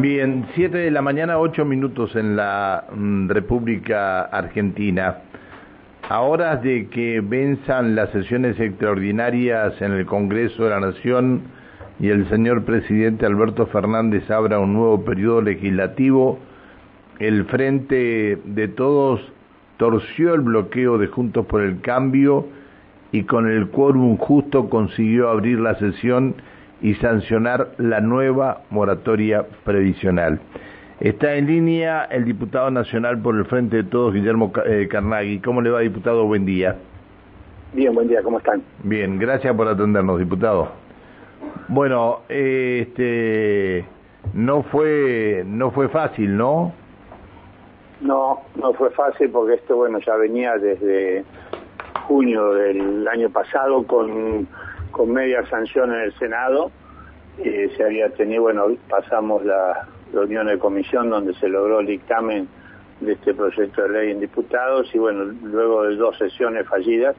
Bien, 7 de la mañana, 8 minutos en la mm, República Argentina. A horas de que venzan las sesiones extraordinarias en el Congreso de la Nación y el señor presidente Alberto Fernández abra un nuevo periodo legislativo, el Frente de Todos torció el bloqueo de Juntos por el Cambio y con el quórum justo consiguió abrir la sesión y sancionar la nueva moratoria previsional. Está en línea el diputado nacional por el Frente de Todos, Guillermo eh, Carnaghi. ¿Cómo le va, diputado? Buen día. Bien, buen día, ¿cómo están? Bien, gracias por atendernos, diputado. Bueno, este no fue no fue fácil, ¿no? No, no fue fácil porque esto bueno ya venía desde junio del año pasado con con media sanción en el Senado. Se había tenido, bueno, pasamos la reunión de comisión donde se logró el dictamen de este proyecto de ley en diputados y bueno, luego de dos sesiones fallidas,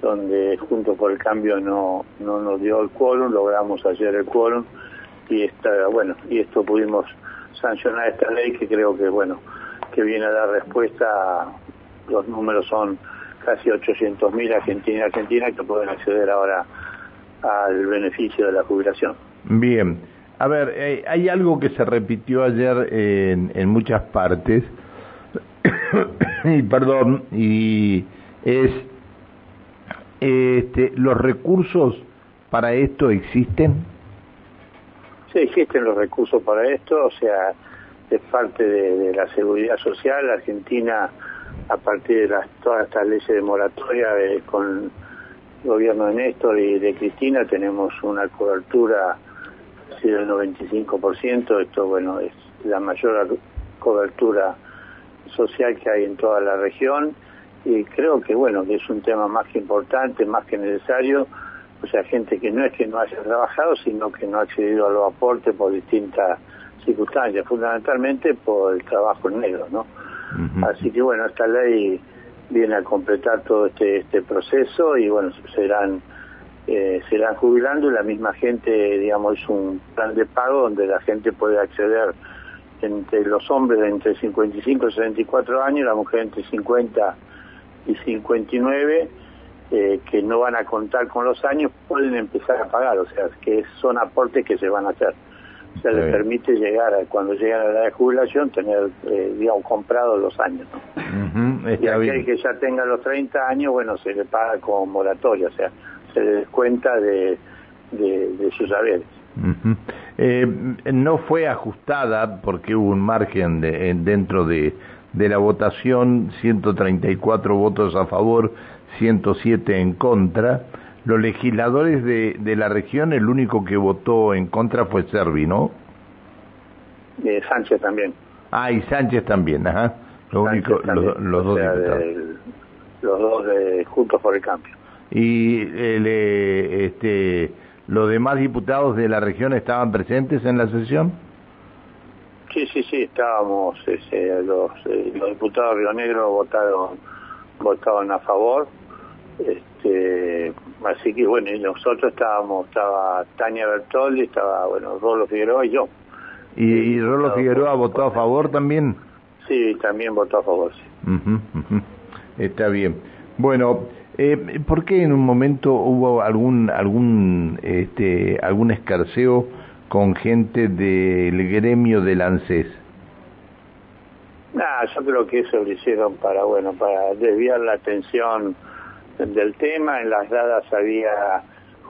donde junto por el cambio no, no nos dio el quórum, logramos ayer el quórum y esta, bueno, y esto pudimos sancionar esta ley que creo que bueno, que viene a dar respuesta, los números son casi 800.000 argentinos y argentinas que pueden acceder ahora al beneficio de la jubilación. Bien, a ver, eh, hay algo que se repitió ayer en, en muchas partes, y perdón, y es, este, ¿los recursos para esto existen? Sí, existen los recursos para esto, o sea, es parte de, la seguridad social. Argentina, a partir de las, todas estas leyes de moratoria, eh, con gobierno de Néstor y de Cristina tenemos una cobertura del 95%, esto bueno es la mayor cobertura social que hay en toda la región. Y creo que bueno que es un tema más que importante, más que necesario, o sea, gente que no es que no haya trabajado, sino que no ha accedido a los aportes por distintas circunstancias, fundamentalmente por el trabajo negro, ¿no? Así que bueno, esta ley viene a completar todo este, este proceso y bueno, serán, eh, serán jubilando y la misma gente, digamos, es un plan de pago donde la gente puede acceder entre los hombres de entre 55 y 64 años, la mujer entre 50 y 59, eh, que no van a contar con los años, pueden empezar a pagar, o sea, que son aportes que se van a hacer. O sea, les permite llegar, a, cuando llegan a la edad de jubilación, tener, eh, digamos, comprado los años. ¿no? y aquel que ya tenga los 30 años, bueno, se le paga con moratoria, o sea, se le descuenta de, de, sus haberes. eh, no fue ajustada porque hubo un margen de, dentro de, de la votación, 134 votos a favor, 107 en contra los legisladores de, de la región, el único que votó en contra fue Servi, ¿no? Eh, Sánchez también. Ah, y Sánchez también, ajá. Lo único, los, dos diputados. los dos de Juntos por el Cambio. ¿Y el, eh, este, los demás diputados de la región estaban presentes en la sesión? Sí, sí, sí, estábamos, ese, los, eh, los diputados de Río Negro votaron, votaron a favor. Este, Así que bueno, y nosotros estábamos, estaba Tania Bertoldi, estaba, bueno, Rolo Figueroa y yo. ¿Y, Rolo Figueroa votó a favor también? Sí, también votó a favor, sí. Está bien. Bueno, eh, ¿por qué en un momento hubo algún algún este algún escarceo con gente del gremio del ANSES? Ah, yo creo que eso lo hicieron para, bueno, para desviar la atención del tema. En las gradas había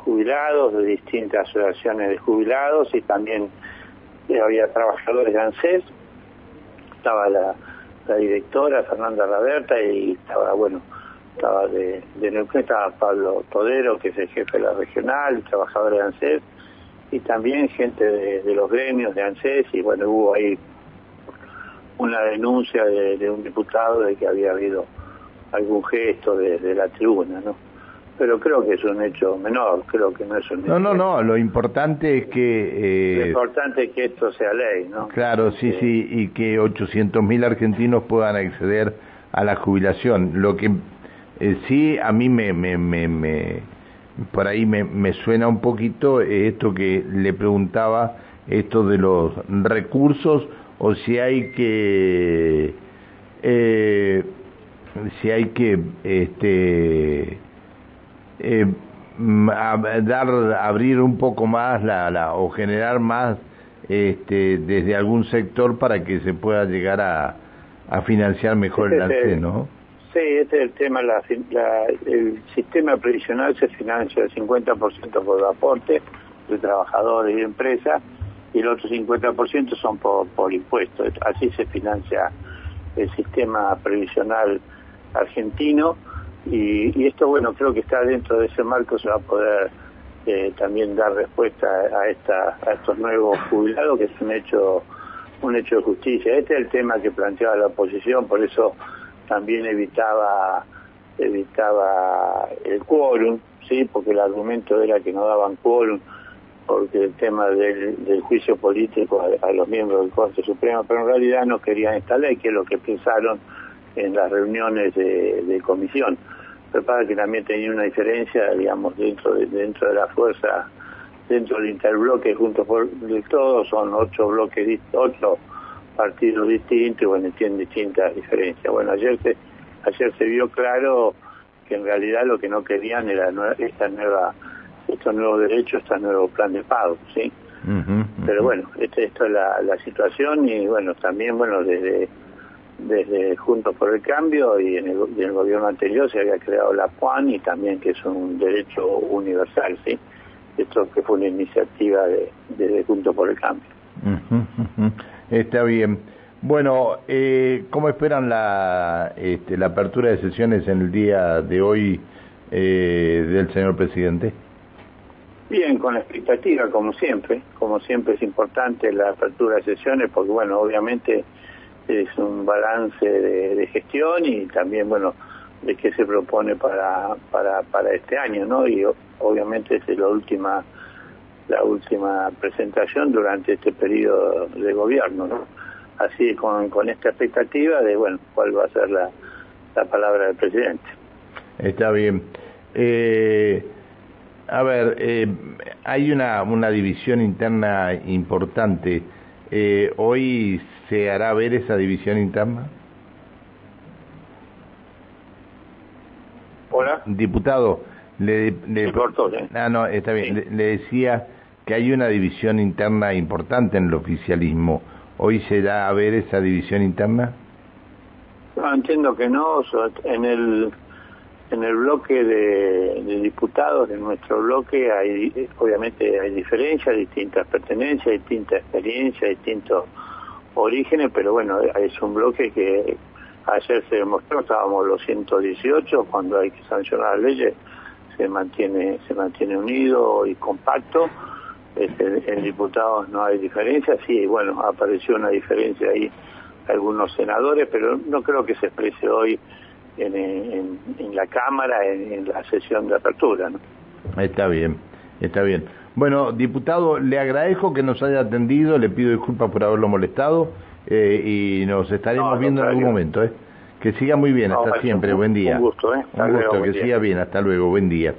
jubilados de distintas asociaciones de jubilados y también eh, había trabajadores de ANSES. Estaba la, directora Fernanda Raberta y estaba, bueno, estaba de, de Neuquén, estaba Pablo Todero, que es el jefe de la regional, y trabajadores de ANSES, y también gente de, los gremios de ANSES, y bueno, hubo ahí una denuncia de, de un diputado de que había habido algún gesto de, la tribuna, ¿no? Pero creo que es un hecho menor, creo que no es un No, no, no, lo importante es que... Eh, lo importante es que esto sea ley, ¿no? Claro, sí, sí, y que 800.000 argentinos puedan acceder a la jubilación. Lo que eh, sí a mí me, me, me, me por ahí me, me suena un poquito esto que le preguntaba esto de los recursos o si hay que eh, si hay que este eh, dar abrir un poco más la, la o generar más este, desde algún sector para que se pueda llegar a, a financiar mejor el este, ¿no? Sí, este es el tema, la, el sistema previsional se financia el 50% por aporte de trabajadores y empresas y el otro 50% son por, por impuestos. Así se financia el sistema previsional argentino y, esto, bueno, creo que está dentro de ese marco, se va a poder eh, también dar respuesta a, esta, a estos nuevos jubilados, que es un hecho, un hecho de justicia. Este es el tema que planteaba la oposición, por eso también evitaba evitaba el quórum, sí, porque el argumento era que no daban quórum porque el tema del, juicio político a, los miembros del Corte Suprema, pero en realidad no querían esta ley, que es lo que pensaron en las reuniones de, comisión. Pero para que también tenía una diferencia, digamos, dentro de, dentro de la fuerza, dentro del interbloque, junto por todos, son ocho bloques, ocho partidos distintos, y bueno, tienen distintas diferencias. Bueno, ayer se, ayer se vio claro que en realidad lo que no querían era esta nueva estos nuevos derechos, este nuevo plan de pago, ¿sí? Pero bueno, este, esto es la, la situación y bueno, también, bueno, desde desde Juntos por el Cambio y en el, gobierno anterior se había creado la PUAN y también que es un derecho universal, ¿sí? Esto que fue una iniciativa de, de Juntos por el Cambio. Está bien. Bueno, eh, ¿cómo esperan la, este, la apertura de sesiones en el día de hoy eh, del señor presidente? Bien, con la expectativa, como siempre. Como siempre es importante la apertura de sesiones porque, bueno, obviamente es un balance de, gestión y también, bueno, de qué se propone para, para, para este año, ¿no? Y obviamente es la última la última presentación durante este periodo de gobierno, ¿no? Así con, con esta expectativa de, bueno, cuál va a ser la, la palabra del presidente. Está bien. Eh, a ver, eh, hay una, una división interna importante. Eh, ¿Hoy se hará ver esa división interna? Hola. Diputado, le, le cortó, ¿eh? Ah, no, está bien. Le, decía que hay una división interna importante en el oficialismo. ¿Hoy se da a ver esa división interna? No, entiendo que no. En el en el bloque de, diputados, en nuestro bloque, hay obviamente hay diferencias, distintas pertenencias, distintas experiencias, distintos orígenes, pero bueno, es un bloque que ayer se demostró, estábamos los 118, cuando hay que sancionar las leyes, se mantiene, se mantiene unido y compacto. En diputados no hay diferencia, sí, bueno, apareció una diferencia ahí algunos senadores, pero no creo que se exprese hoy en, en, la Cámara, en, la sesión de apertura. ¿no? Está bien, está bien. Bueno, diputado, le agradezco que nos haya atendido, le pido disculpas por haberlo molestado eh, y nos estaremos viendo en algún momento. ¿eh? Que siga muy bien, hasta siempre, buen día. Un gusto, ¿eh? un gusto, que siga bien, hasta luego, buen día.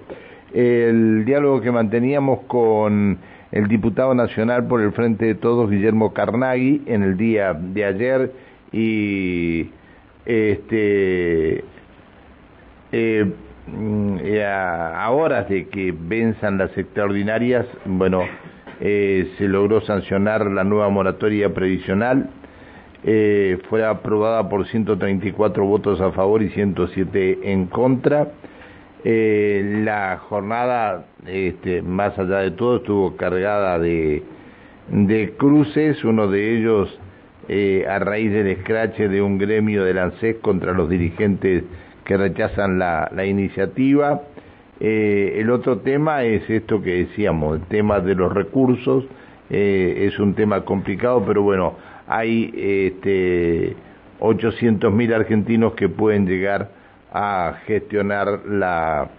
El diálogo que manteníamos con el diputado nacional por el Frente de Todos, Guillermo Carnaghi, en el día de ayer y este eh, mm, a, horas de que venzan las extraordinarias, bueno, eh, se logró sancionar la nueva moratoria previsional, eh, fue aprobada por 134 votos a favor y 107 en contra. Eh, la jornada, este, más allá de todo, estuvo cargada de, de cruces, uno de ellos eh, a raíz del escrache de un gremio del ANSES contra los dirigentes que rechazan la, la iniciativa. Eh, el otro tema es esto que decíamos, el tema de los recursos, eh, es un tema complicado, pero bueno, hay este, 800.000 argentinos que pueden llegar a gestionar la,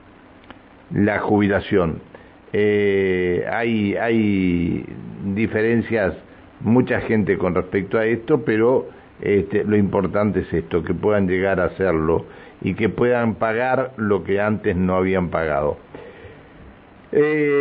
la jubilación. hay, hay diferencias mucha gente con respecto a esto, pero este, lo importante es esto, que puedan llegar a hacerlo y que puedan pagar lo que antes no habían pagado. Eh,